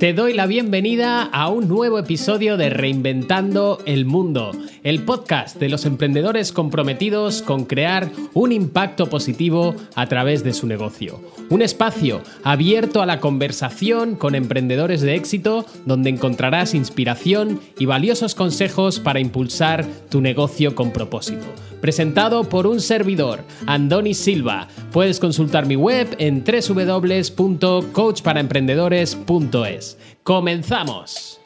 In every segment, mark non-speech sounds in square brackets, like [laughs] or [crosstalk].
Te doy la bienvenida a un nuevo episodio de Reinventando el Mundo, el podcast de los emprendedores comprometidos con crear un impacto positivo a través de su negocio. Un espacio abierto a la conversación con emprendedores de éxito donde encontrarás inspiración y valiosos consejos para impulsar tu negocio con propósito presentado por un servidor, Andoni Silva. Puedes consultar mi web en www.coachparaemprendedores.es. ¡Comenzamos!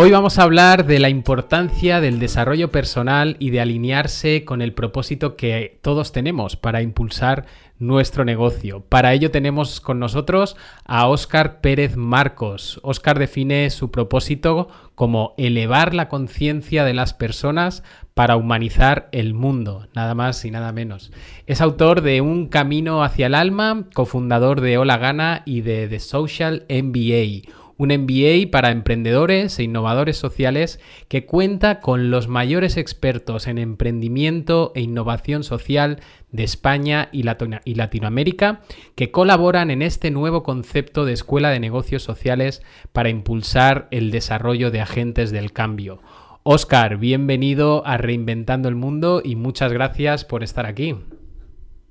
Hoy vamos a hablar de la importancia del desarrollo personal y de alinearse con el propósito que todos tenemos para impulsar nuestro negocio. Para ello tenemos con nosotros a Óscar Pérez Marcos. Óscar define su propósito como elevar la conciencia de las personas para humanizar el mundo, nada más y nada menos. Es autor de Un Camino hacia el Alma, cofundador de Hola Gana y de The Social MBA un MBA para emprendedores e innovadores sociales que cuenta con los mayores expertos en emprendimiento e innovación social de España y, Latinoamérica que colaboran en este nuevo concepto de escuela de negocios sociales para impulsar el desarrollo de agentes del cambio. Oscar, bienvenido a Reinventando el Mundo y muchas gracias por estar aquí.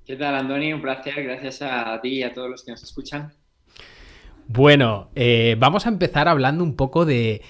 ¿Qué tal, Andoni? Un placer. Gracias a ti y a todos los que nos escuchan. Bueno, eh, vamos a empezar hablando un poco de,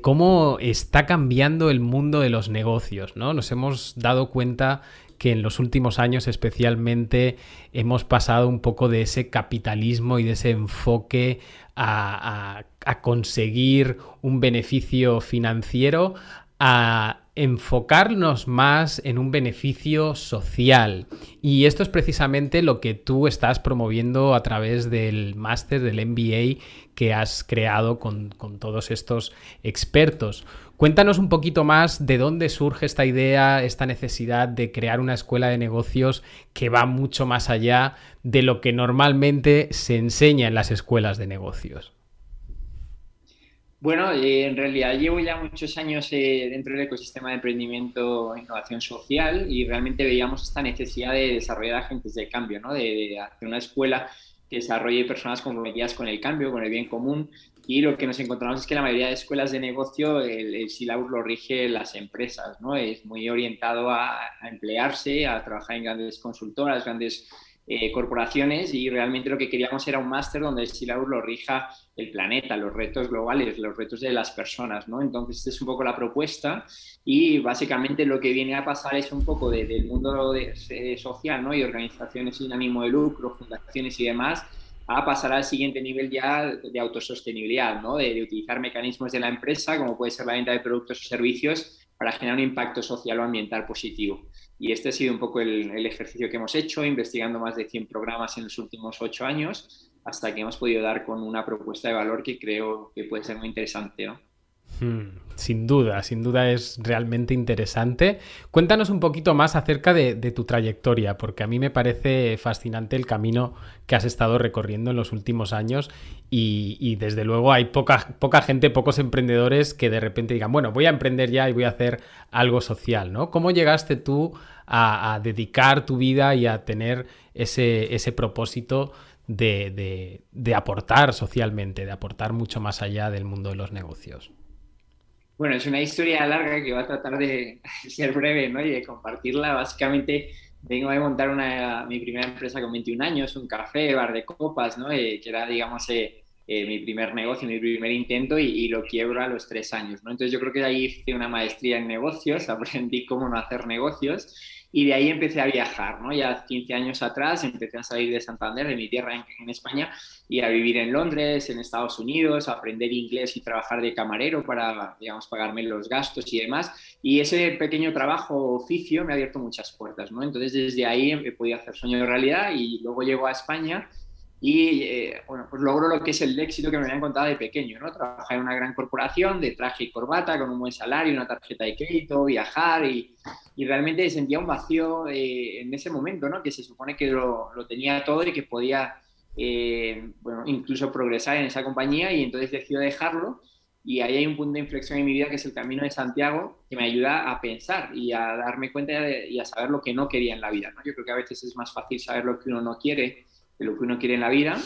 cómo está cambiando el mundo de los negocios, ¿no? Nos hemos dado cuenta que en los últimos años especialmente hemos pasado un poco de ese capitalismo y de ese enfoque a conseguir un beneficio financiero a enfocarnos más en un beneficio social. Y esto es precisamente lo que tú estás promoviendo a través del máster del MBA que has creado con, todos estos expertos. Cuéntanos un poquito más de dónde surge esta idea, esta necesidad de crear una escuela de negocios que va mucho más allá de lo que normalmente se enseña en las escuelas de negocios. Bueno, eh, en realidad llevo ya muchos años eh, dentro del ecosistema de emprendimiento e innovación social y realmente veíamos esta necesidad de desarrollar agentes de cambio, ¿no? de, hacer una escuela que desarrolle personas comprometidas con el cambio, con el bien común. Y lo que nos encontramos es que la mayoría de escuelas de negocio, el, el lo rige las empresas, ¿no? Es muy orientado a, a emplearse, a trabajar en grandes consultoras, grandes eh, corporaciones y realmente lo que queríamos era un máster donde el Silaur lo rija el planeta, los retos globales, los retos de las personas, ¿no? Entonces, esta es un poco la propuesta y básicamente lo que viene a pasar es un poco del mundo de, social, ¿no? Y organizaciones sin ánimo de lucro, fundaciones y demás, a pasar al siguiente nivel ya de autosostenibilidad, ¿no? De, de, utilizar mecanismos de la empresa, como puede ser la venta de productos o servicios, para generar un impacto social o ambiental positivo. Y este ha sido un poco el, ejercicio que hemos hecho, investigando más de 100 programas en los últimos 8 años, hasta que hemos podido dar con una propuesta de valor que creo que puede ser muy interesante. Hmm, sin duda, sin duda es realmente interesante. Cuéntanos un poquito más acerca de, tu trayectoria, porque a mí me parece fascinante el camino que has estado recorriendo en los últimos años y, desde luego hay poca, gente, pocos emprendedores que de repente digan, bueno, voy a emprender ya y voy a hacer algo social, ¿no? ¿Cómo llegaste tú a, dedicar tu vida y a tener ese propósito de aportar socialmente, de aportar mucho más allá del mundo de los negocios? Bueno, es una historia larga que va a tratar de [laughs] ser breve ¿no? y de compartirla. Básicamente, vengo a montar una, mi primera empresa con 21 años, un café, bar de copas, ¿no? Eh, que era, digamos, eh, eh, mi primer negocio, mi primer intento y, y, lo quiebro a los tres años. ¿no? Entonces, yo creo que de ahí hice una maestría en negocios, [laughs] aprendí cómo no hacer negocios y de ahí empecé a viajar, ¿no? Ya 15 años atrás empecé a salir de Santander, de mi tierra en, España, y a vivir en Londres, en Estados Unidos, a aprender inglés y trabajar de camarero para, digamos, pagarme los gastos y demás. Y ese pequeño trabajo, oficio, me ha abierto muchas puertas, ¿no? Entonces desde ahí he podido hacer sueño de realidad y luego llego a España y eh, bueno, pues logro lo que es el éxito que me habían contado de pequeño, ¿no? Trabajar en una gran corporación de traje y corbata, con un buen salario, una tarjeta de crédito, viajar y, y realmente sentía un vacío eh, en ese momento, ¿no? Que se supone que lo, lo tenía todo y que podía, eh, bueno, incluso progresar en esa compañía y entonces decido dejarlo y ahí hay un punto de inflexión en mi vida que es el camino de Santiago que me ayuda a pensar y a darme cuenta y a saber lo que no quería en la vida, ¿no? Yo creo que a veces es más fácil saber lo que uno no quiere de lo que uno quiere en la vida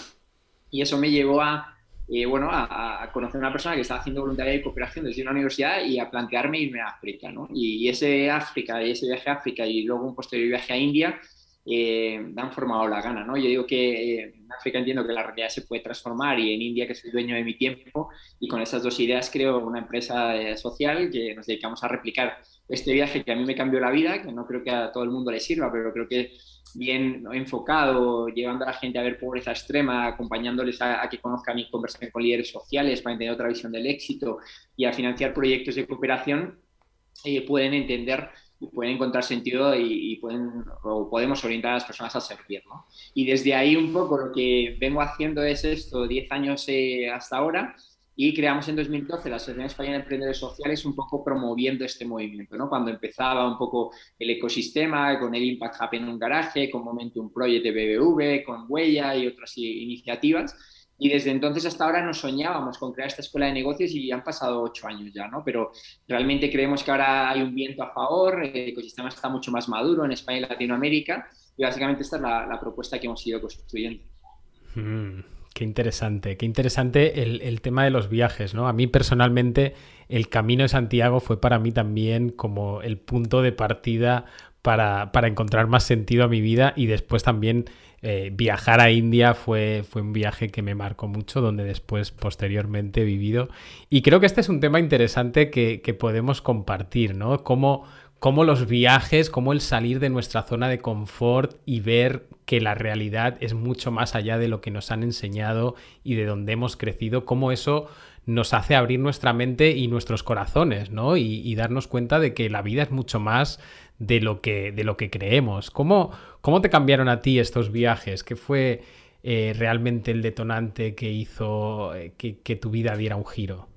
Y eso me llevó a, eh, bueno, a, conocer a una persona que estaba haciendo voluntariado de cooperación desde una universidad y a plantearme irme a África, ¿no? Y, ese África, y ese viaje a África y luego un posterior viaje a India eh, formado la gana, ¿no? Yo digo que eh, en África entiendo que la realidad se puede transformar y en India que soy dueño de mi tiempo y con esas dos ideas creo una empresa eh, social que nos dedicamos a replicar este viaje que a mí me cambió la vida, que no creo que a todo el mundo le sirva, pero creo que bien enfocado, llevando a la gente a ver pobreza extrema, acompañándoles a, que conozcan y conversen con líderes sociales para tener otra visión del éxito y a financiar proyectos de cooperación, eh, pueden entender pueden encontrar sentido y, pueden, o podemos orientar a las personas a servir. ¿no? Y desde ahí un poco lo que vengo haciendo es esto, 10 años eh, hasta ahora, y creamos en 2012 la Asociación Española de Emprendedores Sociales un poco promoviendo este movimiento, ¿no? Cuando empezaba un poco el ecosistema con el Impact Hub en un garaje, con Momentum Project de BBV, con Huella y otras iniciativas. Y desde entonces hasta ahora nos soñábamos con crear esta escuela de negocios y han pasado ocho años ya, ¿no? Pero realmente creemos que ahora hay un viento a favor, el ecosistema está mucho más maduro en España y Latinoamérica y básicamente esta es la, propuesta que hemos ido construyendo. Mm. Qué interesante, qué interesante el, tema de los viajes, ¿no? A mí personalmente el Camino de Santiago fue para mí también como el punto de partida para, encontrar más sentido a mi vida y después también eh, viajar a India fue, fue un viaje que me marcó mucho, donde después posteriormente he vivido. Y creo que este es un tema interesante que, que podemos compartir, ¿no? Cómo cómo los viajes, cómo el salir de nuestra zona de confort y ver que la realidad es mucho más allá de lo que nos han enseñado y de donde hemos crecido, cómo eso nos hace abrir nuestra mente y nuestros corazones, ¿no? Y, darnos cuenta de que la vida es mucho más de lo que, de lo que creemos. ¿Cómo, ¿Cómo te cambiaron a ti estos viajes? ¿Qué fue eh, realmente el detonante que hizo eh, que tu vida diera un giro?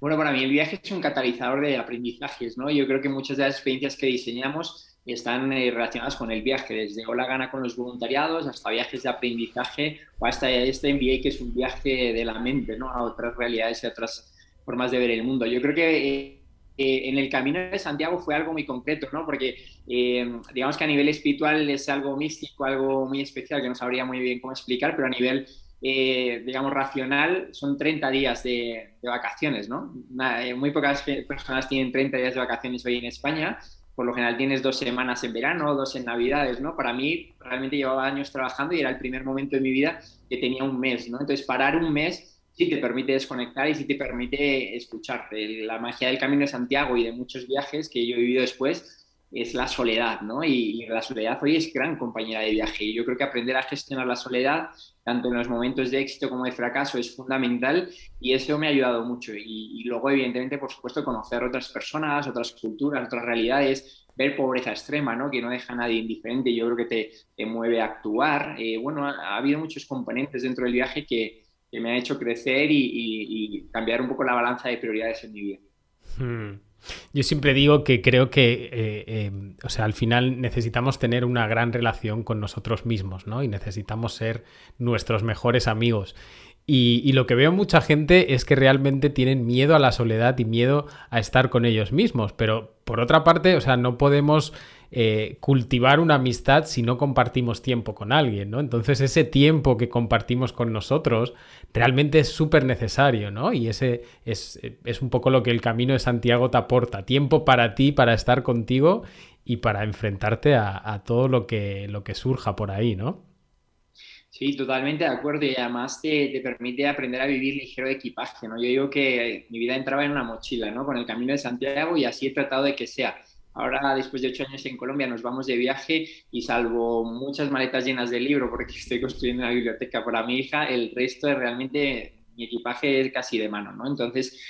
Bueno, para mí el viaje es un catalizador de aprendizajes, ¿no? Yo creo que muchas de las experiencias que diseñamos están eh, relacionadas con el viaje, desde Hola Gana con los voluntariados hasta viajes de aprendizaje o hasta este MBA que es un viaje de la mente, ¿no? A otras realidades y a otras formas de ver el mundo. Yo creo que eh, en el camino de Santiago fue algo muy concreto, ¿no? Porque digamos que a nivel espiritual es algo místico, algo muy especial que no sabría muy bien cómo explicar, pero a nivel eh, digamos, racional, son 30 días de, vacaciones, ¿no? Eh, muy pocas personas tienen 30 días de vacaciones hoy en España. Por lo general tienes dos semanas en verano, dos en Navidades, ¿no? Para mí, realmente llevaba años trabajando y era el primer momento de mi vida que tenía un mes, ¿no? Entonces, parar un mes sí te permite desconectar y sí te permite escuchar. La magia del Camino de Santiago y de muchos viajes que yo he vivido después es la soledad, ¿no? Y, la soledad hoy es gran compañera de viaje. Y yo creo que aprender a gestionar la soledad, tanto en los momentos de éxito como de fracaso, es fundamental y eso me ha ayudado mucho. Y, luego, evidentemente, por supuesto, conocer otras personas, otras culturas, otras realidades, ver pobreza extrema, ¿no? Que no deja a nadie indiferente, yo creo que te, mueve a actuar. Eh, bueno, ha, habido muchos componentes dentro del viaje que, que me han hecho crecer y, cambiar un poco la balanza de prioridades en mi vida. Hmm. Yo siempre digo que creo que, eh, eh, o sea, al final necesitamos tener una gran relación con nosotros mismos, ¿no? Y necesitamos ser nuestros mejores amigos. Y, lo que veo mucha gente es que realmente tienen miedo a la soledad y miedo a estar con ellos mismos. Pero por otra parte, o sea, no podemos eh, cultivar una amistad si no compartimos tiempo con alguien, ¿no? Entonces ese tiempo que compartimos con nosotros realmente es súper necesario, ¿no? Y ese es, un poco lo que el camino de Santiago te aporta, tiempo para ti, para estar contigo y para enfrentarte a, todo lo que, lo que surja por ahí, ¿no? Sí, totalmente de acuerdo y además te, te, permite aprender a vivir ligero de equipaje, ¿no? Yo digo que mi vida entraba en una mochila, ¿no? Con el Camino de Santiago y así he tratado de que sea. Ahora, después de ocho años en Colombia, nos vamos de viaje y salvo muchas maletas llenas de libro, porque [laughs] estoy construyendo una biblioteca para mi hija, el resto es realmente mi equipaje es casi de mano, ¿no? Entonces,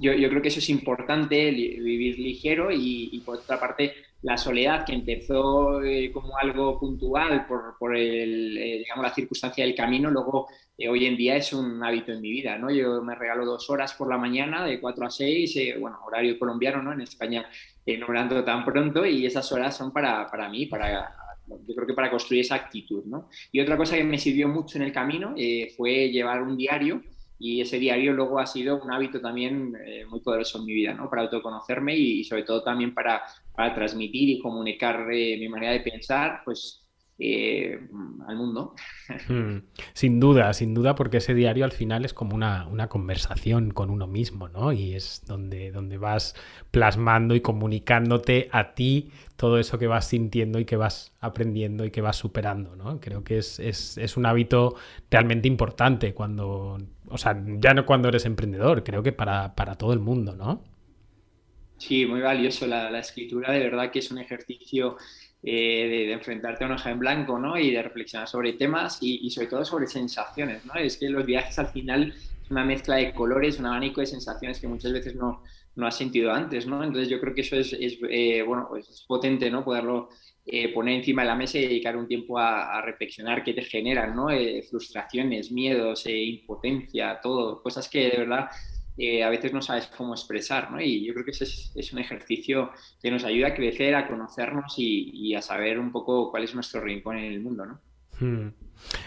yo, yo creo que eso es importante, vivir ligero y, por otra parte, la soledad que empezó eh, como algo puntual por, por el, eh, digamos, la circunstancia del camino, luego eh, hoy en día es un hábito en mi vida, ¿no? Yo me regalo dos horas por la mañana de 4 a 6, bueno, horario colombiano, ¿no? En España ignorando tan pronto y esas horas son para, para mí, para, yo creo que para construir esa actitud. ¿no? Y otra cosa que me sirvió mucho en el camino eh, fue llevar un diario y ese diario luego ha sido un hábito también eh, muy poderoso en mi vida, ¿no? para autoconocerme y, sobre todo también para, para transmitir y comunicar eh, mi manera de pensar, pues eh, al mundo. [laughs] Hmm. Sin duda, sin duda, porque ese diario al final es como una, conversación con uno mismo, ¿no? Y es donde, donde vas plasmando y comunicándote a ti todo eso que vas sintiendo y que vas aprendiendo y que vas superando, ¿no? Creo que es, un hábito realmente importante cuando, o sea, ya no cuando eres emprendedor, creo que para, todo el mundo, ¿no? Sí, muy valioso. La, la escritura de verdad que es un ejercicio eh, de, enfrentarte a una hoja en blanco, ¿no? Y de reflexionar sobre temas y, sobre todo sobre sensaciones, ¿no? Es que los viajes al final es una mezcla de colores, un abanico de sensaciones que muchas veces no, no has sentido antes, ¿no? Entonces yo creo que eso es, eh, bueno, pues es potente, ¿no? Poderlo eh, poner encima de la mesa y dedicar un tiempo a, reflexionar qué te generan, ¿no? frustraciones, miedos, impotencia, todo, cosas que de verdad a veces no sabes cómo expresar, ¿no? Y yo creo que ese es, un ejercicio que nos ayuda a crecer, a conocernos y, a saber un poco cuál es nuestro rincón en el mundo, ¿no? Hmm.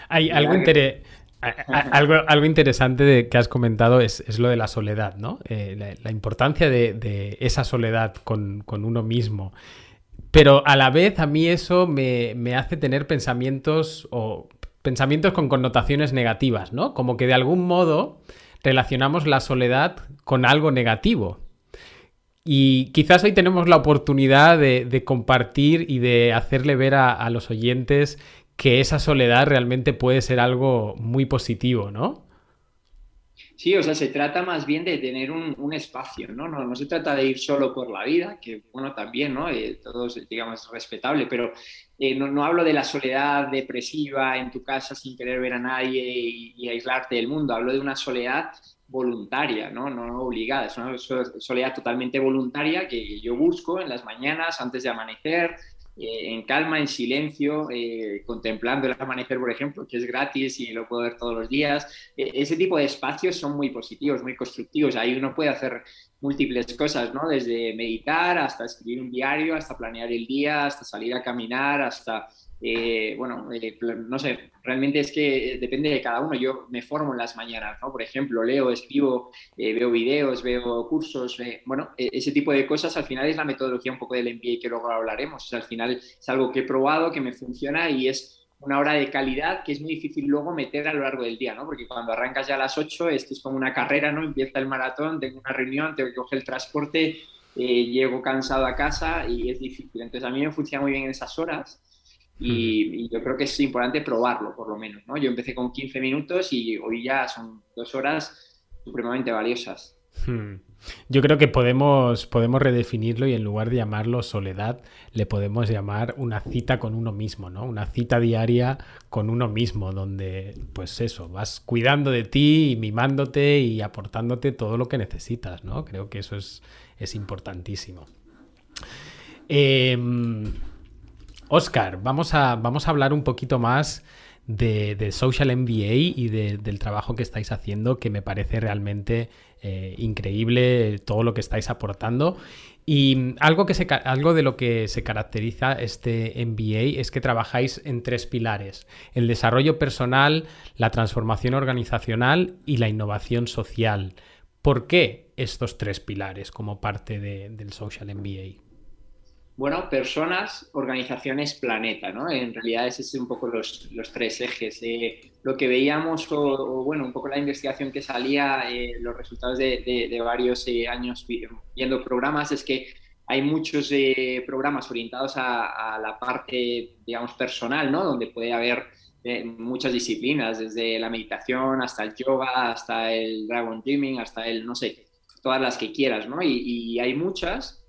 Hay algo, algo, algo, interesante de, que has comentado es, lo de la soledad, ¿no? Eh, la, importancia de, esa soledad con, uno mismo. Pero a la vez a mí eso me, me hace tener pensamientos o pensamientos con connotaciones negativas, ¿no? Como que de algún modo relacionamos la soledad con algo negativo. Y quizás hoy tenemos la oportunidad de, compartir y de hacerle ver a, los oyentes que esa soledad realmente puede ser algo muy positivo, ¿no? Sí, o sea, se trata más bien de tener un, espacio, ¿no? ¿no? ¿no? se trata de ir solo por la vida, que bueno, también, ¿no? Eh, todo es, digamos, respetable, pero eh, no, no, hablo de la soledad depresiva en tu casa sin querer ver a nadie y, aislarte del mundo, hablo de una soledad voluntaria, ¿no? no obligada, es una soledad totalmente voluntaria que yo busco en las mañanas antes de amanecer, eh, en calma, en silencio, eh, contemplando el amanecer, por ejemplo, que es gratis y lo puedo ver todos los días. ese tipo de espacios son muy positivos, muy constructivos. Ahí uno puede hacer múltiples cosas, ¿no? Desde meditar hasta escribir un diario, hasta planear el día, hasta salir a caminar, hasta, eh, bueno, eh, no sé, realmente es que depende de cada uno. Yo me formo en las mañanas, ¿no? Por ejemplo, leo, escribo, eh, veo videos, veo cursos, bueno, e-, ese tipo de cosas al final es la metodología un poco del MBA que luego hablaremos. al final es algo que he probado, que me funciona y es una hora de calidad que es muy difícil luego meter a lo largo del día, ¿no? Porque cuando arrancas ya a las 8, esto es como una carrera, ¿no? Empieza el maratón, tengo una reunión, tengo que coger el transporte, eh, llego cansado a casa y es difícil. Entonces a mí me funciona muy bien en esas horas y, yo creo que es importante probarlo, por lo menos, ¿no? Yo empecé con 15 minutos y hoy ya son dos horas supremamente valiosas. Hmm. Yo creo que podemos, podemos redefinirlo y en lugar de llamarlo soledad, le podemos llamar una cita con uno mismo, ¿no? Una cita diaria con uno mismo, donde, pues eso, vas cuidando de ti y mimándote y aportándote todo lo que necesitas, ¿no? Creo que eso es, importantísimo. Oscar, vamos a, vamos a hablar un poquito más de, Social MBA y del trabajo que estáis haciendo, que me parece realmente eh, increíble todo lo que estáis aportando. Y algo, que algo de lo que se caracteriza este MBA es que trabajáis en tres pilares, el desarrollo personal, la transformación organizacional y la innovación social. ¿Por qué estos tres pilares como parte del Social MBA? Bueno, personas, organizaciones, planeta, ¿no? En realidad ese es un poco los, los tres ejes. Eh, lo que veíamos, o, bueno, un poco la investigación que salía, eh, los resultados de, de, varios eh, años viendo programas, es que hay muchos programas orientados a, a, la parte, digamos, personal, ¿no? Donde puede haber muchas disciplinas, desde la meditación hasta el yoga, hasta el dragon dreaming, hasta el, no sé, todas las que quieras, ¿no? Y, y hay muchas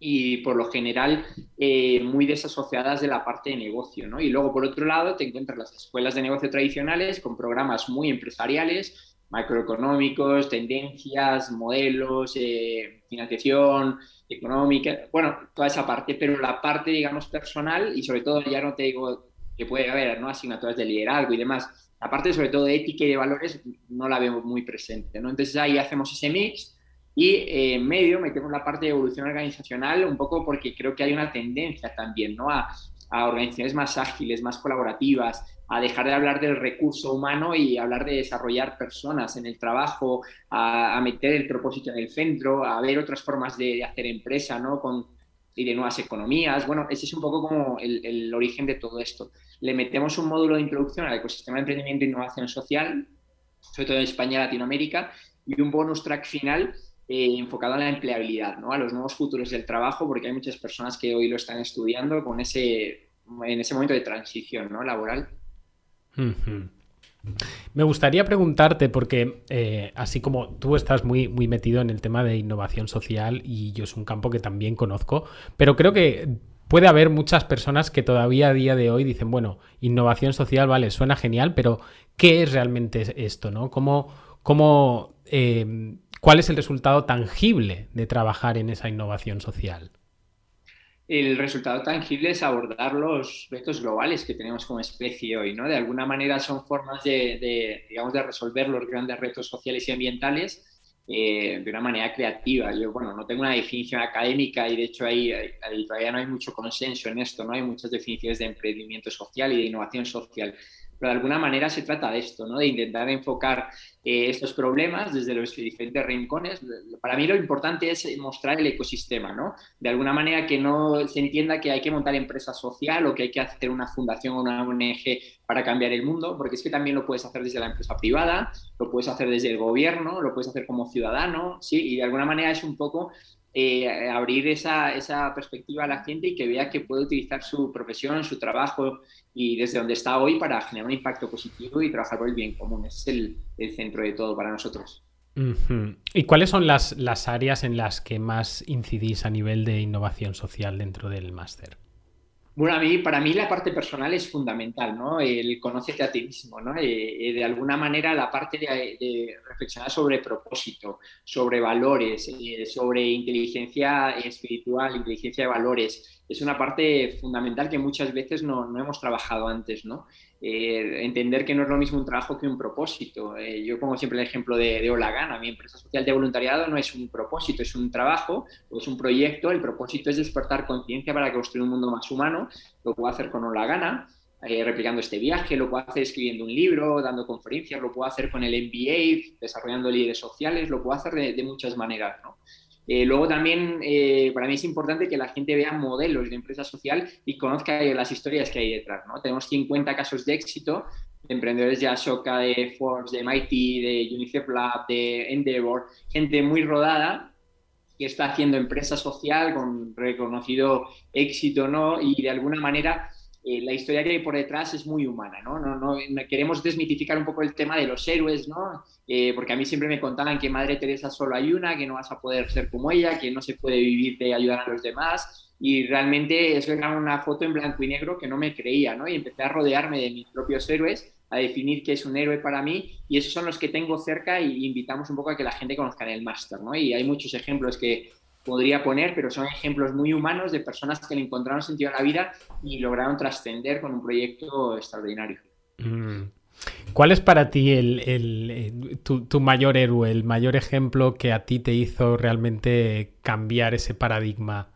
y por lo general eh, muy desasociadas de la parte de negocio. ¿no? Y luego, por otro lado, te encuentras las escuelas de negocio tradicionales con programas muy empresariales, macroeconómicos, tendencias, modelos, eh, financiación económica, bueno, toda esa parte, pero la parte, digamos, personal y sobre todo, ya no te digo que puede haber ¿no? asignaturas de liderazgo y demás, la parte sobre todo de ética y de valores no la vemos muy presente. ¿no? Entonces ahí hacemos ese mix y eh, en medio metemos la parte de evolución organizacional un poco porque creo que hay una tendencia también ¿no? a, a organizaciones más ágiles, más colaborativas, a dejar de hablar del recurso humano y hablar de desarrollar personas en el trabajo, a, meter el propósito en el centro, a ver otras formas de, hacer empresa, ¿no? Con, y de nuevas economías. Bueno, ese es un poco como el, el, origen de todo esto. Le metemos un módulo de introducción al ecosistema de emprendimiento e innovación social, sobre todo en España y Latinoamérica, y un bonus track final eh, enfocado a la empleabilidad, ¿no? a los nuevos futuros del trabajo, porque hay muchas personas que hoy lo están estudiando con ese, en ese momento de transición ¿no? laboral. Me gustaría preguntarte, porque eh, así como tú estás muy, muy metido en el tema de innovación social y yo es un campo que también conozco, pero creo que puede haber muchas personas que todavía a día de hoy dicen, bueno, innovación social, vale, suena genial, pero ¿qué es realmente esto? ¿no? ¿Cómo, cómo, eh, ¿Cuál es el resultado tangible de trabajar en esa innovación social? el resultado tangible es abordar los retos globales que tenemos como especie hoy, ¿no? De alguna manera son formas de, digamos, de resolver los grandes retos sociales y ambientales eh, de una manera creativa. Yo, bueno, no tengo una definición académica y de hecho ahí, ahí, todavía no hay mucho consenso en esto, ¿no? Hay muchas definiciones de emprendimiento social y de innovación social pero de alguna manera se trata de esto, ¿no? de intentar enfocar eh, estos problemas desde los diferentes rincones. Para mí lo importante es mostrar el ecosistema, ¿no? de alguna manera que no se entienda que hay que montar empresa social o que hay que hacer una fundación o una ONG para cambiar el mundo, porque es que también lo puedes hacer desde la empresa privada, lo puedes hacer desde el gobierno, lo puedes hacer como ciudadano, ¿sí? y de alguna manera es un poco eh, abrir esa, esa, perspectiva a la gente y que vea que puede utilizar su profesión, su trabajo y desde donde está hoy para generar un impacto positivo y trabajar por el bien común. Ese es el, centro de todo para nosotros. ¿Y cuáles son las, las áreas en las que más incidís a nivel de innovación social dentro del máster? Bueno, a mí, para mí la parte personal es fundamental, ¿no? El conocerte a ti mismo, ¿no? Eh, eh, de alguna manera la parte de, reflexionar sobre propósito, sobre valores, eh, sobre inteligencia espiritual, inteligencia de valores, es una parte fundamental que muchas veces no, no hemos trabajado antes, ¿no? Eh, entender que no es lo mismo un trabajo que un propósito. Eh, yo pongo siempre el ejemplo de, de Olagana, mi empresa social de voluntariado no es un propósito, es un trabajo o es un proyecto. El propósito es despertar conciencia para construir un mundo más humano. Lo puedo hacer con Olagana, eh, replicando este viaje, lo puedo hacer escribiendo un libro, dando conferencias, lo puedo hacer con el MBA, desarrollando líderes sociales, lo puedo hacer de, de muchas maneras. ¿no? Eh, luego también eh, para mí es importante que la gente vea modelos de empresa social y conozca las historias que hay detrás. ¿no? Tenemos 50 casos de éxito de emprendedores de Ashoka, de Forbes, de MIT, de UNICEF Lab, de Endeavor, gente muy rodada que está haciendo empresa social con reconocido éxito ¿no? y de alguna manera eh, la historia que hay por detrás es muy humana, ¿no? No, ¿no? Queremos desmitificar un poco el tema de los héroes, ¿no? Eh, porque a mí siempre me contaban que Madre Teresa solo hay una, que no vas a poder ser como ella, que no se puede vivir de ayudar a los demás. Y realmente es una foto en blanco y negro que no me creía, ¿no? Y empecé a rodearme de mis propios héroes, a definir qué es un héroe para mí, y esos son los que tengo cerca y invitamos un poco a que la gente conozca el máster, ¿no? Y hay muchos ejemplos que podría poner, pero son ejemplos muy humanos de personas que le encontraron sentido a la vida y lograron trascender con un proyecto extraordinario. Mm. ¿Cuál es para ti el, eh, tu, mayor héroe, el mayor ejemplo que a ti te hizo realmente cambiar ese paradigma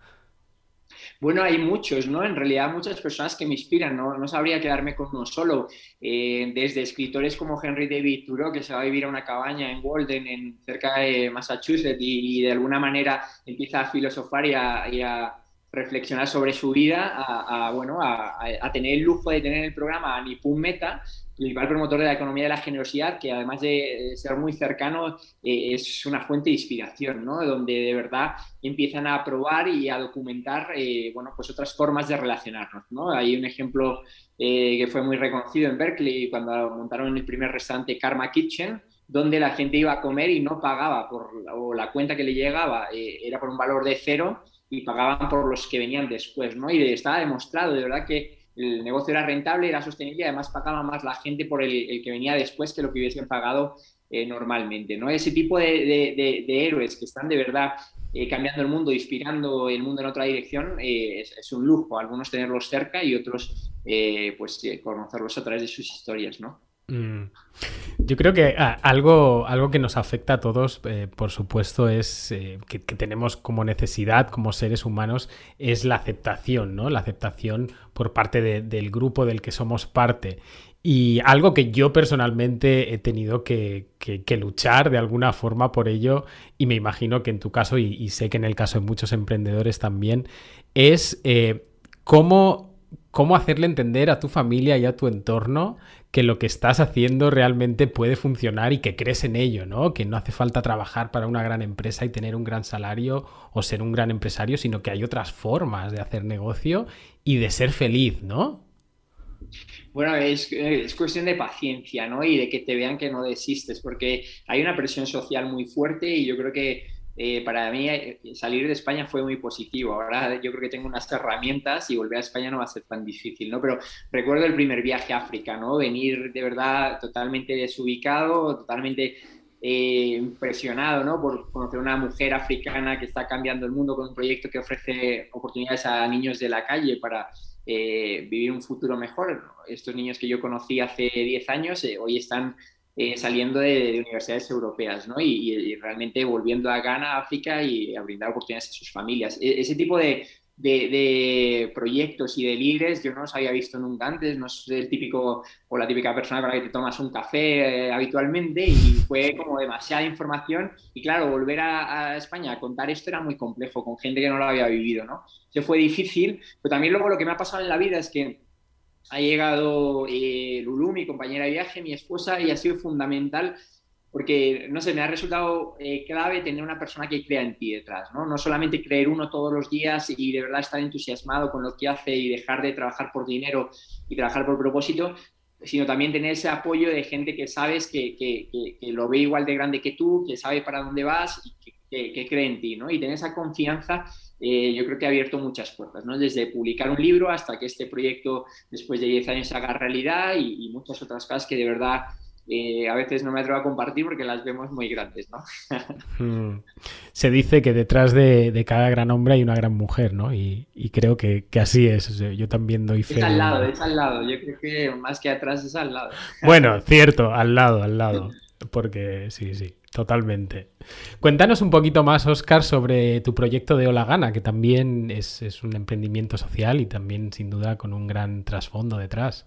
bueno, hay muchos, ¿no? En realidad muchas personas que me inspiran, no, no sabría quedarme con uno solo. Eh, desde escritores como Henry David Thoreau, que se va a vivir a una cabaña en Walden, en, cerca de Massachusetts, y, de alguna manera empieza a filosofar y a, reflexionar sobre su vida, a, bueno, a, tener el lujo de tener el programa Nipun Meta, principal promotor de la economía de la generosidad, que además de ser muy cercano, eh, es una fuente de inspiración, ¿no? Donde de verdad empiezan a probar y a documentar, eh, bueno, pues otras formas de relacionarnos, ¿no? Hay un ejemplo eh, que fue muy reconocido en Berkeley cuando montaron el primer restaurante Karma Kitchen, donde la gente iba a comer y no pagaba por, o la cuenta que le llegaba era por un valor de cero y pagaban por los que venían después, ¿no? Y estaba demostrado, de verdad, que el negocio era rentable, era sostenible y además pagaba más la gente por el, que venía después que lo que hubiesen pagado eh, normalmente. ¿no? Ese tipo de, héroes que están de verdad eh, cambiando el mundo, inspirando el mundo en otra dirección, eh, es, un lujo. Algunos tenerlos cerca y otros pues conocerlos a través de sus historias. ¿no? Mm. Yo creo que ah, algo, algo que nos afecta a todos, eh, por supuesto, es eh, que, tenemos como necesidad, como seres humanos, es la aceptación, ¿no? La aceptación por parte del grupo del que somos parte. Y algo que yo personalmente he tenido que, luchar de alguna forma por ello, y me imagino que en tu caso, y, sé que en el caso de muchos emprendedores también, es eh, cómo, cómo hacerle entender a tu familia y a tu entorno que lo que estás haciendo realmente puede funcionar y que crees en ello, ¿no? Que no hace falta trabajar para una gran empresa y tener un gran salario o ser un gran empresario, sino que hay otras formas de hacer negocio y de ser feliz, ¿no? Bueno, es, es, cuestión de paciencia, ¿no? Y de que te vean que no desistes, porque hay una presión social muy fuerte y yo creo que eh, para mí eh, salir de España fue muy positivo. Ahora yo creo que tengo unas herramientas y volver a España no va a ser tan difícil, ¿no? Pero recuerdo el primer viaje a África, ¿no? Venir de verdad totalmente desubicado, totalmente eh, impresionado, ¿no? Por conocer una mujer africana que está cambiando el mundo con un proyecto que ofrece oportunidades a niños de la calle para vivir un futuro mejor. Estos niños que yo conocí hace 10 años hoy están eh, saliendo de, universidades europeas ¿no? y, realmente volviendo a Ghana, África y a brindar oportunidades a sus familias. E, ese tipo de, proyectos y de líderes yo no los había visto nunca antes, no soy el típico o la típica persona con la que te tomas un café eh, habitualmente y fue como demasiada información y claro, volver a, a, España a contar esto era muy complejo con gente que no lo había vivido, ¿no? Se fue difícil, pero también luego lo que me ha pasado en la vida es que ha llegado eh, Lulu, mi compañera de viaje, mi esposa, y ha sido fundamental porque, no sé, me ha resultado eh, clave tener una persona que crea en ti detrás, ¿no? No solamente creer uno todos los días y de verdad estar entusiasmado con lo que hace y dejar de trabajar por dinero y trabajar por propósito, sino también tener ese apoyo de gente que sabes que, que, que, lo ve igual de grande que tú, que sabe para dónde vas y que, cree en ti, ¿no? Y tener esa confianza eh, yo creo que ha abierto muchas puertas, ¿no? Desde publicar un libro hasta que este proyecto después de 10 años haga realidad y, muchas otras cosas que de verdad eh, a veces no me atrevo a compartir porque las vemos muy grandes, ¿no? [laughs] Hmm. Se dice que detrás de, cada gran hombre hay una gran mujer, ¿no? Y, creo que, así es. yo también doy fe. Es al lado, es al lado. Yo creo que más que atrás es al lado. Bueno, cierto, al lado, al lado. [laughs] Porque sí, sí. Totalmente. Cuéntanos un poquito más, Oscar, sobre tu proyecto de Hola Gana, que también es, es un emprendimiento social y también sin duda con un gran trasfondo detrás.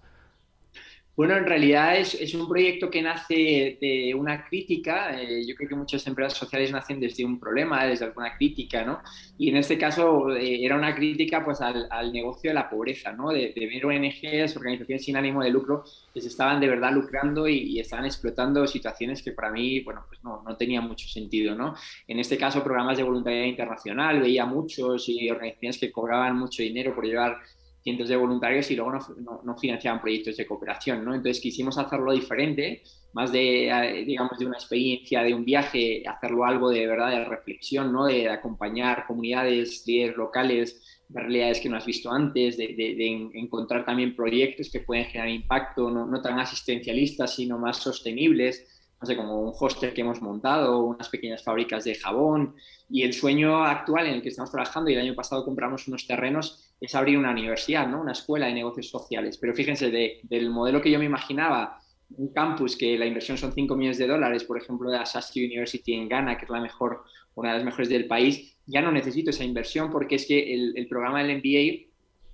Bueno, en realidad es, un proyecto que nace de una crítica. Eh, yo creo que muchas empresas sociales nacen desde un problema, desde alguna crítica, ¿no? Y en este caso eh, era una crítica pues, al, negocio de la pobreza, ¿no? De, de, ver ONGs, organizaciones sin ánimo de lucro, que se estaban de verdad lucrando y, y estaban explotando situaciones que para mí, bueno, pues no, no tenían mucho sentido, ¿no? En este caso, programas de voluntariado internacional, veía muchos y organizaciones que cobraban mucho dinero por llevar cientos de voluntarios y luego no, no, financiaban proyectos de cooperación, ¿no? Entonces quisimos hacerlo diferente, más de, eh, digamos, de una experiencia, de un viaje, hacerlo algo de verdad de reflexión, ¿no? De acompañar comunidades, líderes locales, de realidades que no has visto antes, de, de, encontrar también proyectos que pueden generar impacto, no, no tan asistencialistas, sino más sostenibles, no sé, como un hostel que hemos montado, unas pequeñas fábricas de jabón. Y el sueño actual en el que estamos trabajando, y el año pasado compramos unos terrenos, es abrir una universidad, ¿no? una escuela de negocios sociales. Pero fíjense, del modelo que yo me imaginaba, un campus que la inversión son 5 millones de dólares, por ejemplo, de la Saskia University en Ghana, que es la mejor, una de las mejores del país, ya no necesito esa inversión porque es que el, el programa del MBA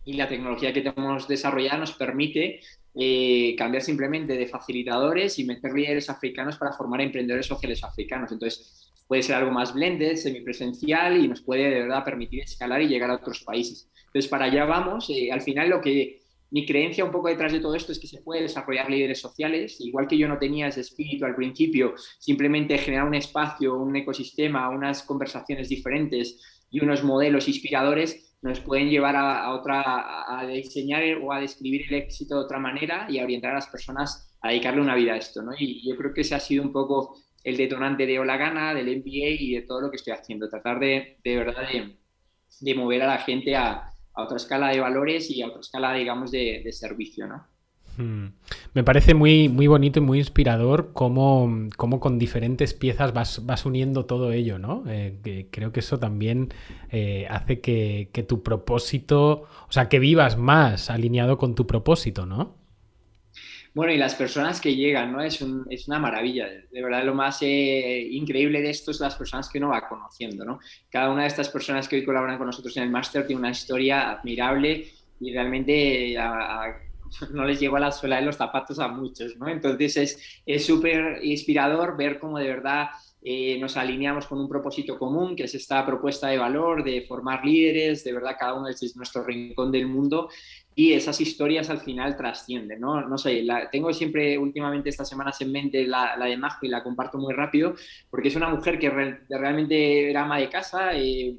y la tecnología que tenemos desarrollada nos permite eh, cambiar simplemente de facilitadores y meter líderes africanos para formar emprendedores sociales africanos. Entonces, puede ser algo más blended, semipresencial y nos puede de verdad permitir escalar y llegar a otros países. Entonces, para allá vamos. Eh, al final, lo que mi creencia un poco detrás de todo esto es que se puede desarrollar líderes sociales, igual que yo no tenía ese espíritu al principio, simplemente generar un espacio, un ecosistema, unas conversaciones diferentes y unos modelos inspiradores nos pueden llevar a, otra, a diseñar o a describir el éxito de otra manera y a orientar a las personas a dedicarle una vida a esto, ¿no? Y yo creo que ese ha sido un poco el detonante de Hola Gana, del MBA y de todo lo que estoy haciendo, tratar de, de verdad de mover a la gente a, a otra escala de valores y a otra escala, digamos, de, servicio, ¿no? Hmm. Me parece muy, muy bonito y muy inspirador cómo, cómo con diferentes piezas vas, vas, uniendo todo ello, ¿no? Eh, creo que eso también eh, hace que, que, tu propósito, o sea, que vivas más alineado con tu propósito, ¿no? Bueno, y las personas que llegan, ¿no? Es, un, es una maravilla. De verdad, lo más eh, increíble de esto es las personas que uno va conociendo, ¿no? Cada una de estas personas que hoy colaboran con nosotros en el máster tiene una historia admirable y realmente [laughs] no les llegó a la suela de los zapatos a muchos, ¿no? Entonces es súper inspirador ver cómo de verdad eh, nos alineamos con un propósito común, que es esta propuesta de valor, de formar líderes, de verdad cada uno es nuestro rincón del mundo y esas historias al final trascienden, ¿no? No sé, la, tengo siempre últimamente estas semanas en mente la, de Majo y la comparto muy rápido, porque es una mujer que realmente era ama de casa, eh,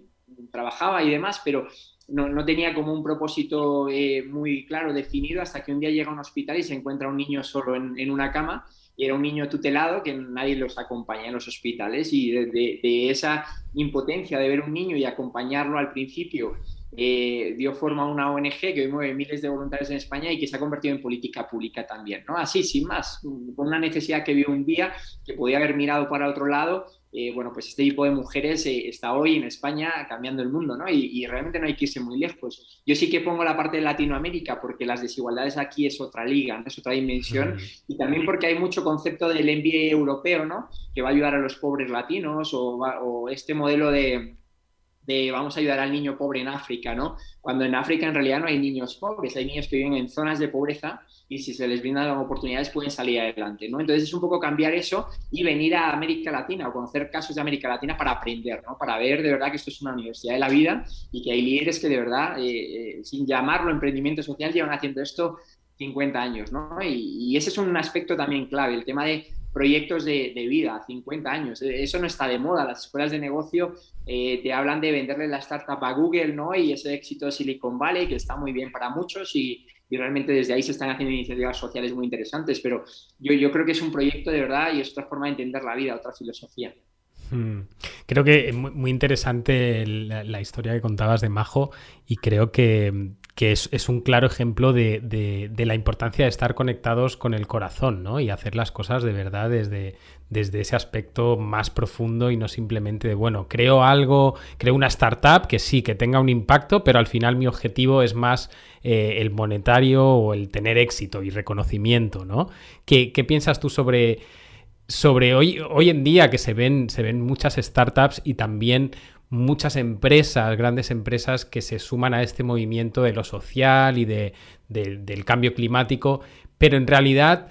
trabajaba y demás, pero no, no, tenía como un propósito eh, muy claro definido hasta que un día llega a un hospital y se encuentra un niño solo en, una cama y era un niño tutelado que nadie los acompaña en los hospitales y de, esa impotencia de ver un niño y acompañarlo al principio eh, dio forma a una ONG que hoy mueve miles de voluntarios en España y que se ha convertido en política pública también, ¿no? Así, sin más, con una necesidad que vio un día, que podía haber mirado para otro lado eh, bueno, pues este tipo de mujeres eh, está hoy en España cambiando el mundo, ¿no? Y, realmente no hay que irse muy lejos. Yo sí que pongo la parte de Latinoamérica porque las desigualdades aquí es otra liga, es otra dimensión, y también porque hay mucho concepto del MBA europeo, ¿no? Que va a ayudar a los pobres latinos o, este modelo de, de vamos a ayudar al niño pobre en África, ¿no? Cuando en África en realidad no hay niños pobres, hay niños que viven en zonas de pobreza y si se les brindan oportunidades pueden salir adelante, ¿no? Entonces es un poco cambiar eso y venir a América Latina o conocer casos de América Latina para aprender, ¿no? Para ver de verdad que esto es una universidad de la vida y que hay líderes que de verdad, eh, eh, sin llamarlo emprendimiento social, llevan haciendo esto 50 años, ¿no? Y, y, ese es un aspecto también clave, el tema de proyectos de, de, vida, 50 años. Eso no está de moda. Las escuelas de negocio eh, te hablan de venderle la startup a Google, ¿no? Y ese éxito de Silicon Valley, que está muy bien para muchos y, y realmente desde ahí se están haciendo iniciativas sociales muy interesantes, pero yo, yo creo que es un proyecto de verdad y es otra forma de entender la vida, otra filosofía. Hmm. Creo que es muy interesante la, historia que contabas de Majo y creo que, es, un claro ejemplo de, la importancia de estar conectados con el corazón ¿no? y hacer las cosas de verdad desde, desde ese aspecto más profundo y no simplemente de, bueno, creo algo, creo una startup que sí, que tenga un impacto, pero al final mi objetivo es más eh, el monetario o el tener éxito y reconocimiento, ¿no? ¿Qué, qué piensas tú sobre sobre hoy, hoy en día que se ven, se ven muchas startups y también muchas empresas, grandes empresas que se suman a este movimiento de lo social y de, del cambio climático, pero en realidad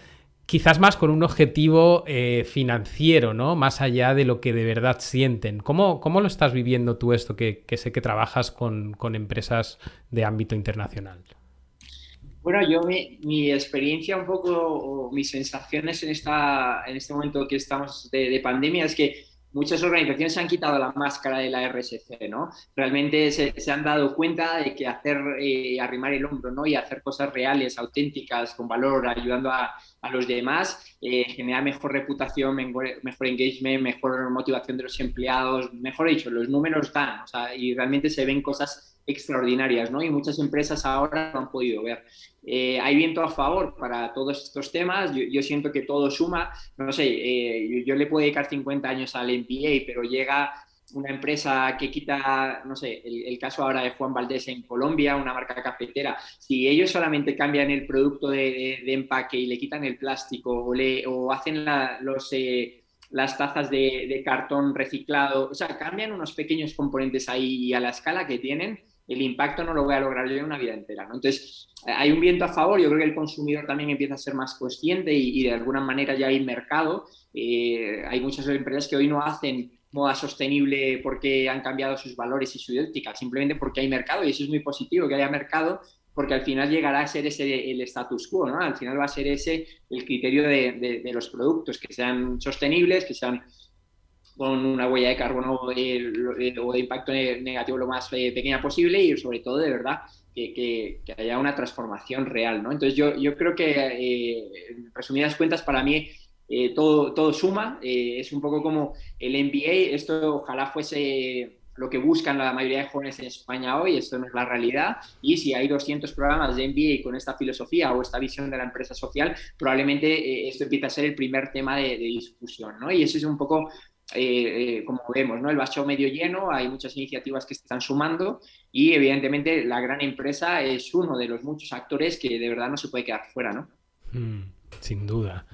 quizás más con un objetivo eh, financiero, ¿no? Más allá de lo que de verdad sienten. ¿Cómo, cómo lo estás viviendo tú esto que, que sé que trabajas con, con empresas de ámbito internacional? Bueno, yo mi, experiencia un poco, o mis sensaciones en, esta, en este momento que estamos de, pandemia es que muchas organizaciones se han quitado la máscara de la RSC, ¿no? Realmente se, han dado cuenta de que hacer, eh, arrimar el hombro, ¿no? Y hacer cosas reales, auténticas, con valor, ayudando a, a los demás, eh, genera mejor reputación, mejor, mejor, engagement, mejor motivación de los empleados, mejor dicho, los números dan, o sea, y realmente se ven cosas extraordinarias, ¿no? Y muchas empresas ahora no han podido ver. Eh, hay viento a favor para todos estos temas, yo, siento que todo suma, no sé, eh, yo, le puedo dedicar 50 años al MBA, pero llega una empresa que quita, no sé, el, caso ahora de Juan Valdés en Colombia, una marca cafetera, si ellos solamente cambian el producto de, empaque y le quitan el plástico o, le, o hacen los... Eh, las tazas de, de, cartón reciclado, o sea, cambian unos pequeños componentes ahí a la escala que tienen, el impacto no lo voy a lograr yo en una vida entera. Entonces, hay un viento a favor, yo creo que el consumidor también empieza a ser más consciente y, de alguna manera ya hay mercado. Eh, hay muchas empresas que hoy no hacen moda sostenible porque han cambiado sus valores y su ética, simplemente porque hay mercado y eso es muy positivo, que haya mercado porque al final llegará a ser ese el status quo. Al final va a ser ese el criterio de los productos, que sean sostenibles, que sean con una huella de carbono o de impacto negativo lo más eh, pequeña posible y sobre todo de verdad que, haya una transformación real. ¿no? Entonces yo, yo creo que, eh, en resumidas cuentas, para mí eh, todo, todo suma, es un poco como el MBA, esto ojalá fuese lo que buscan la mayoría de jóvenes en España hoy, esto no es la realidad, y si hay 200 programas de MBA con esta filosofía o esta visión de la empresa social, probablemente esto empieza a ser el primer tema de, de, discusión, ¿no? Y eso es un poco eh, eh, como vemos, ¿no? el vaso medio lleno, hay muchas iniciativas que se están sumando y evidentemente la gran empresa es uno de los muchos actores que de verdad no se puede quedar fuera. ¿no? Hmm. Sin duda.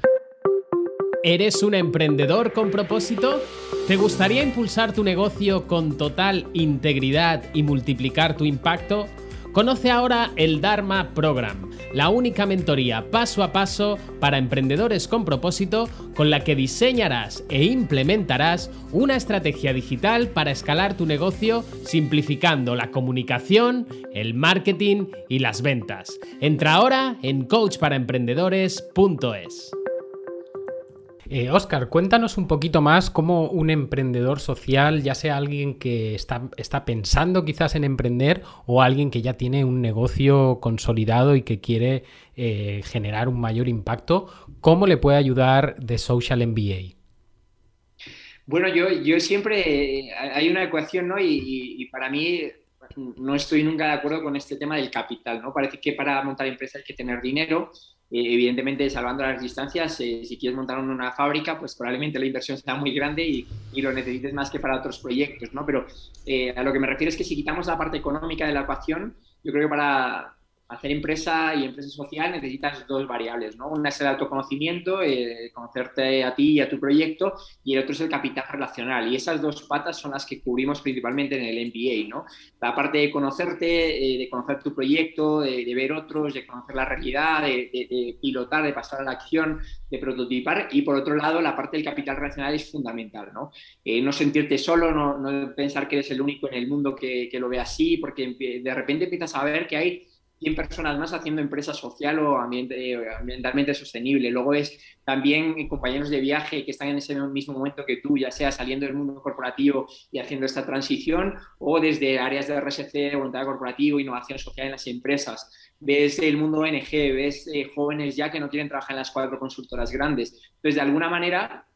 ¿Eres un emprendedor con propósito? ¿Te gustaría impulsar tu negocio con total integridad y multiplicar tu impacto? Conoce ahora el Dharma Program, la única mentoría paso a paso para emprendedores con propósito con la que diseñarás e implementarás una estrategia digital para escalar tu negocio simplificando la comunicación, el marketing y las ventas. Entra ahora en coachparaemprendedores.es. Eh, Oscar, cuéntanos un poquito más cómo un emprendedor social, ya sea alguien que está, está, pensando quizás en emprender o alguien que ya tiene un negocio consolidado y que quiere eh, generar un mayor impacto, ¿cómo le puede ayudar The Social MBA? Bueno, yo, yo siempre, hay una ecuación, ¿no? Y, y, para mí no estoy nunca de acuerdo con este tema del capital, ¿no? Parece que para montar empresa hay que tener dinero eh, evidentemente, salvando las distancias, eh, si quieres montar una fábrica, pues probablemente la inversión sea muy grande y, y lo necesites más que para otros proyectos, ¿no? Pero eh, a lo que me refiero es que si quitamos la parte económica de la ecuación, yo creo que para, hacer empresa y empresa social necesitas dos variables, ¿no? Una es el autoconocimiento, eh, conocerte a ti y a tu proyecto, y el otro es el capital relacional. Y esas dos patas son las que cubrimos principalmente en el MBA, ¿no? La parte de conocerte, eh, de conocer tu proyecto, de, ver otros, de conocer la realidad, de, pilotar, de pasar a la acción, de prototipar. Y por otro lado, la parte del capital relacional es fundamental, ¿no? Eh, no sentirte solo, no, pensar que eres el único en el mundo que, que lo ve así, porque de repente empiezas a ver que hay 100 personas más haciendo empresa social o ambientalmente sostenible. Luego es también compañeros de viaje que están en ese mismo momento que tú, ya sea saliendo del mundo corporativo y haciendo esta transición o desde áreas de RSC, voluntad corporativo, innovación social en las empresas. Ves el mundo ONG, ves eh, jóvenes ya que no quieren trabajar en las cuatro consultoras grandes. Entonces, de alguna manera,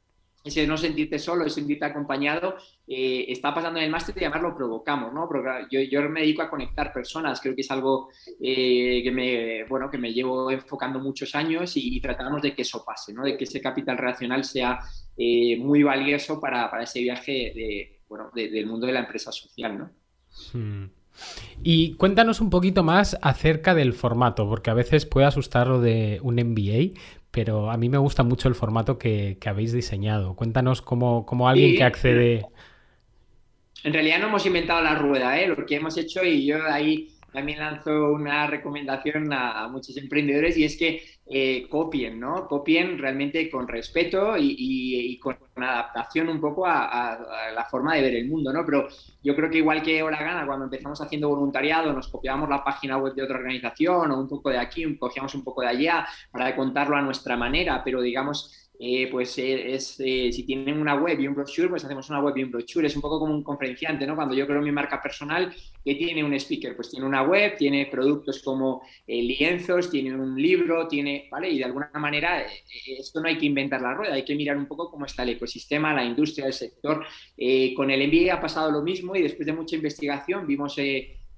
ese no sentirte solo, ese sentirte acompañado, eh, está pasando en el máster y además lo provocamos, ¿no? Yo, yo, me dedico a conectar personas, creo que es algo eh, que, me, bueno, que me llevo enfocando muchos años y, tratamos de que eso pase, ¿no? De que ese capital relacional sea eh, muy valioso para, para, ese viaje de, bueno, del mundo de la empresa social, ¿no? Hmm. Y cuéntanos un poquito más acerca del formato, porque a veces puede asustar lo de un MBA, pero a mí me gusta mucho el formato que, habéis diseñado. Cuéntanos cómo, alguien que accede... En realidad no hemos inventado la rueda, ¿eh? lo que hemos hecho y yo ahí también lanzo una recomendación a, muchos emprendedores y es que eh, copien, ¿no? Copien realmente con respeto y, con adaptación un poco a, la forma de ver el mundo, ¿no? Pero yo creo que igual que Hora Gana, cuando empezamos haciendo voluntariado, nos copiábamos la página web de otra organización o un poco de aquí, cogíamos un poco de allá para contarlo a nuestra manera, pero digamos eh, pues eh, es, eh, si tienen una web y un brochure, pues hacemos una web y un brochure. Es un poco como un conferenciante, ¿no? Cuando yo creo mi marca personal, que tiene un speaker? Pues tiene una web, tiene productos como lienzos, tiene un libro, tiene, ¿vale? Y de alguna manera esto no hay que inventar la rueda, hay que mirar un poco cómo está el ecosistema, la industria, el sector. con el MBA ha pasado lo mismo y después de mucha investigación vimos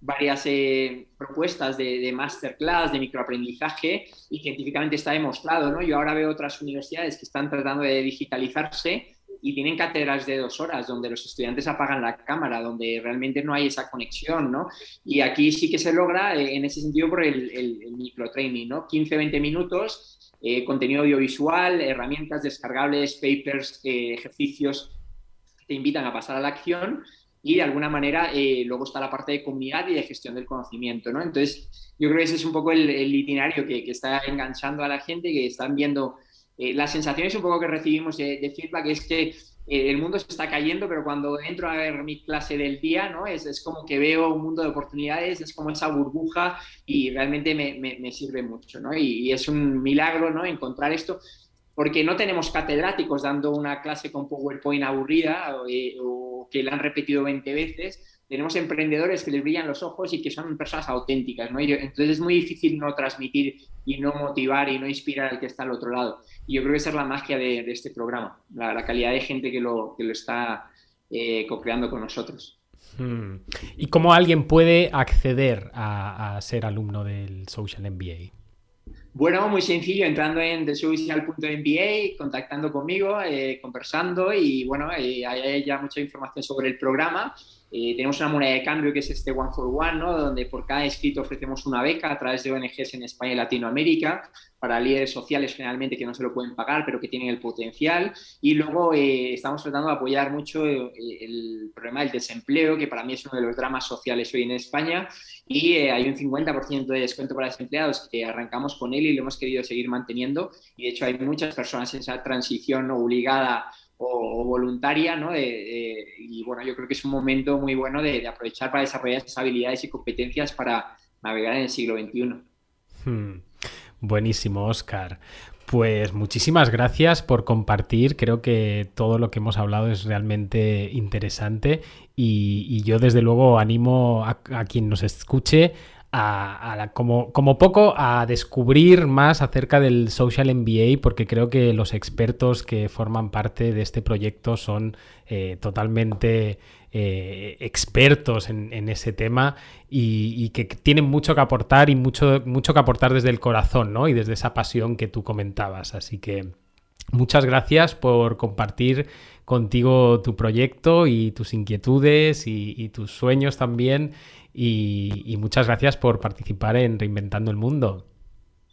varias eh, propuestas de, masterclass, de microaprendizaje, y científicamente está demostrado, ¿no? Yo ahora veo otras universidades que están tratando de digitalizarse y tienen cátedras de dos horas donde los estudiantes apagan la cámara, donde realmente no hay esa conexión, ¿no? Y aquí sí que se logra eh, en ese sentido por el, el, microtraining, ¿no? 15-20 minutos, eh, contenido audiovisual, herramientas descargables, papers, ejercicios que te invitan a pasar a la acción y de alguna manera eh, luego está la parte de comunidad y de gestión del conocimiento, ¿no? Entonces, yo creo que ese es un poco el, itinerario que, que, está enganchando a la gente, que están viendo eh, las sensaciones un poco que recibimos de, feedback es que eh, el mundo se está cayendo, pero cuando entro a ver mi clase del día, ¿no? Es, es como que veo un mundo de oportunidades, es como esa burbuja y realmente me, me, sirve mucho, ¿no? Y, y, es un milagro, ¿no? Encontrar esto porque no tenemos catedráticos dando una clase con PowerPoint aburrida eh, o, que la han repetido 20 veces. Tenemos emprendedores que les brillan los ojos y que son personas auténticas, ¿no? entonces es muy difícil no transmitir y no motivar y no inspirar al que está al otro lado. Y yo creo que esa es la magia de, este programa, la, calidad de gente que lo, que lo está eh, co-creando con nosotros. Hmm. ¿Y cómo alguien puede acceder a, a ser alumno del Social MBA? Bueno, muy sencillo, entrando en thesocial.mba, contactando conmigo, eh, conversando y bueno, eh, hay ya mucha información sobre el programa. Eh, tenemos una moneda de cambio que es este One for One, ¿no? donde por cada inscrito ofrecemos una beca a través de ONGs en España y Latinoamérica para líderes sociales generalmente que no se lo pueden pagar, pero que tienen el potencial. Y luego eh, estamos tratando de apoyar mucho el, eh, el, problema del desempleo, que para mí es uno de los dramas sociales hoy en España. Y hay un 50% de descuento para desempleados que arrancamos con él y lo hemos querido seguir manteniendo. Y de hecho hay muchas personas en esa transición obligada o, voluntaria, ¿no? y bueno, yo creo que es un momento muy bueno de, aprovechar para desarrollar esas habilidades y competencias para navegar en el siglo XXI. Hmm. Buenísimo, Oscar. Pues muchísimas gracias por compartir. Creo que todo lo que hemos hablado es realmente interesante y, yo desde luego animo a, quien nos escuche a, como, como, poco a descubrir más acerca del Social MBA, porque creo que los expertos que forman parte de este proyecto son eh, totalmente eh, expertos en, ese tema y, que tienen mucho que aportar y mucho, mucho que aportar desde el corazón, ¿no? Y desde esa pasión que tú comentabas. Así que muchas gracias por compartir contigo tu proyecto y tus inquietudes y tus sueños también y, muchas gracias por participar en Reinventando el Mundo.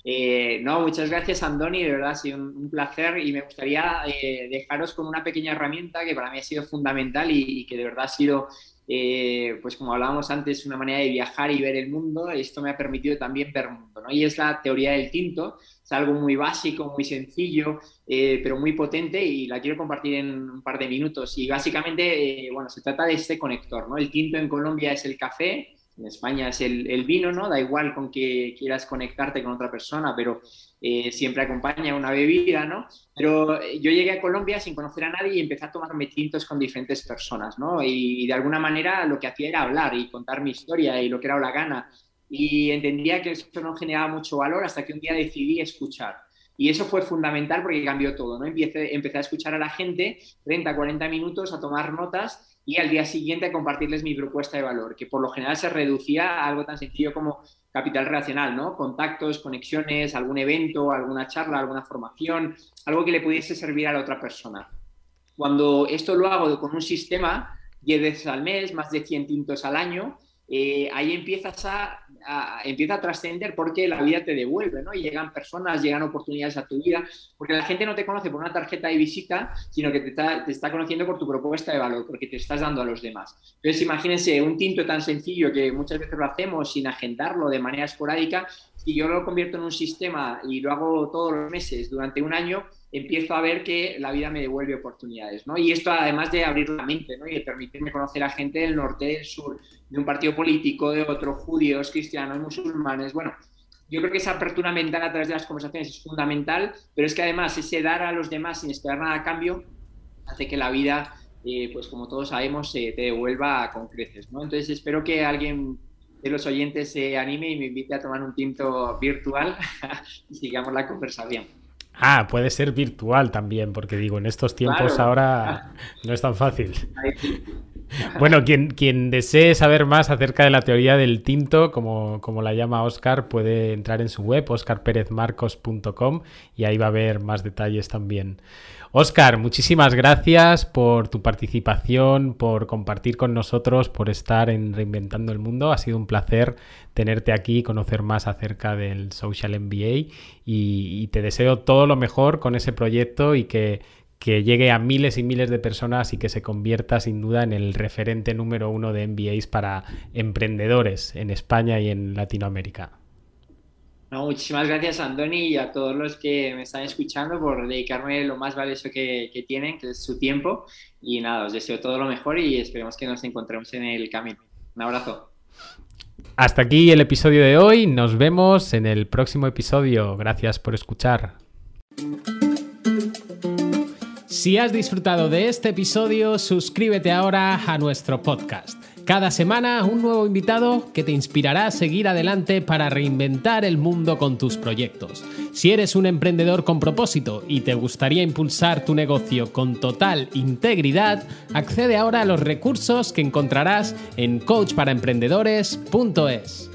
Eh, no, muchas gracias Andoni, de verdad ha sido un, placer y me gustaría eh, dejaros con una pequeña herramienta que para mí ha sido fundamental y, que de verdad ha sido, eh, pues como hablábamos antes, una manera de viajar y ver el mundo. Esto me ha permitido también ver el mundo, ¿no? Y es la teoría del tinto, es algo muy básico, muy sencillo, pero muy potente y la quiero compartir en un par de minutos. Y básicamente, bueno, se trata de este conector, ¿no? El tinto en Colombia es el café, en España es el, vino, ¿no? Da igual con que quieras conectarte con otra persona, pero eh, siempre acompaña una bebida, ¿no? Pero eh, yo llegué a Colombia sin conocer a nadie y empecé a tomarme tintos con diferentes personas, ¿no? Y, de alguna manera lo que hacía era hablar y contar mi historia y lo que era la gana. Y entendía que eso no generaba mucho valor hasta que un día decidí escuchar. Y eso fue fundamental porque cambió todo, ¿no? Empecé, empecé a escuchar a la gente 30, 40 minutos, a tomar notas y al día siguiente compartirles mi propuesta de valor, que por lo general se reducía a algo tan sencillo como capital relacional, ¿no? Contactos, conexiones, algún evento, alguna charla, alguna formación, algo que le pudiese servir a la otra persona. Cuando esto lo hago con un sistema, 10 veces al mes, más de 100 tintos al año, eh, ahí empiezas a, empieza a trascender porque la vida te devuelve, ¿no? Y llegan personas, llegan oportunidades a tu vida, porque la gente no te conoce por una tarjeta de visita, sino que te está, te está conociendo por tu propuesta de valor, porque te estás dando a los demás. Entonces, imagínense un tinto tan sencillo que muchas veces lo hacemos sin agendarlo de manera esporádica, si yo lo convierto en un sistema y lo hago todos los meses durante un año, empiezo a ver que la vida me devuelve oportunidades, ¿no? Y esto además de abrir la mente, ¿no? Y de permitirme conocer a gente del norte, del sur, de un partido político, de otro, judíos, cristianos, musulmanes, bueno, yo creo que esa apertura mental a través de las conversaciones es fundamental, pero es que además ese dar a los demás sin esperar nada a cambio hace que la vida, eh, pues como todos sabemos, te devuelva con creces, ¿no? Entonces espero que alguien de los oyentes se anime y me invite a tomar un tinto virtual [laughs] y sigamos la conversación. Ah, puede ser virtual también, porque digo, en estos tiempos ahora no es tan fácil. [laughs] Bueno, quien, desee saber más acerca de la teoría del tinto, como, como la llama Oscar, puede entrar en su web, oscarperezmarcos.com, y ahí va a haber más detalles también. Oscar, muchísimas gracias por tu participación, por compartir con nosotros, por estar en Reinventando el Mundo. Ha sido un placer tenerte aquí, conocer más acerca del Social MBA y, te deseo todo lo mejor con ese proyecto y que, que llegue a miles y miles de personas y que se convierta sin duda en el referente número uno de MBAs para emprendedores en España y en Latinoamérica. No, muchísimas gracias, Andoni, y a todos los que me están escuchando por dedicarme lo más valioso que, tienen, que es su tiempo. Y nada, os deseo todo lo mejor y esperemos que nos encontremos en el camino. Un abrazo. Hasta aquí el episodio de hoy. Nos vemos en el próximo episodio. Gracias por escuchar. Si has disfrutado de este episodio, suscríbete ahora a nuestro podcast. Cada semana un nuevo invitado que te inspirará a seguir adelante para reinventar el mundo con tus proyectos. Si eres un emprendedor con propósito y te gustaría impulsar tu negocio con total integridad, accede ahora a los recursos que encontrarás en coachparaemprendedores.es.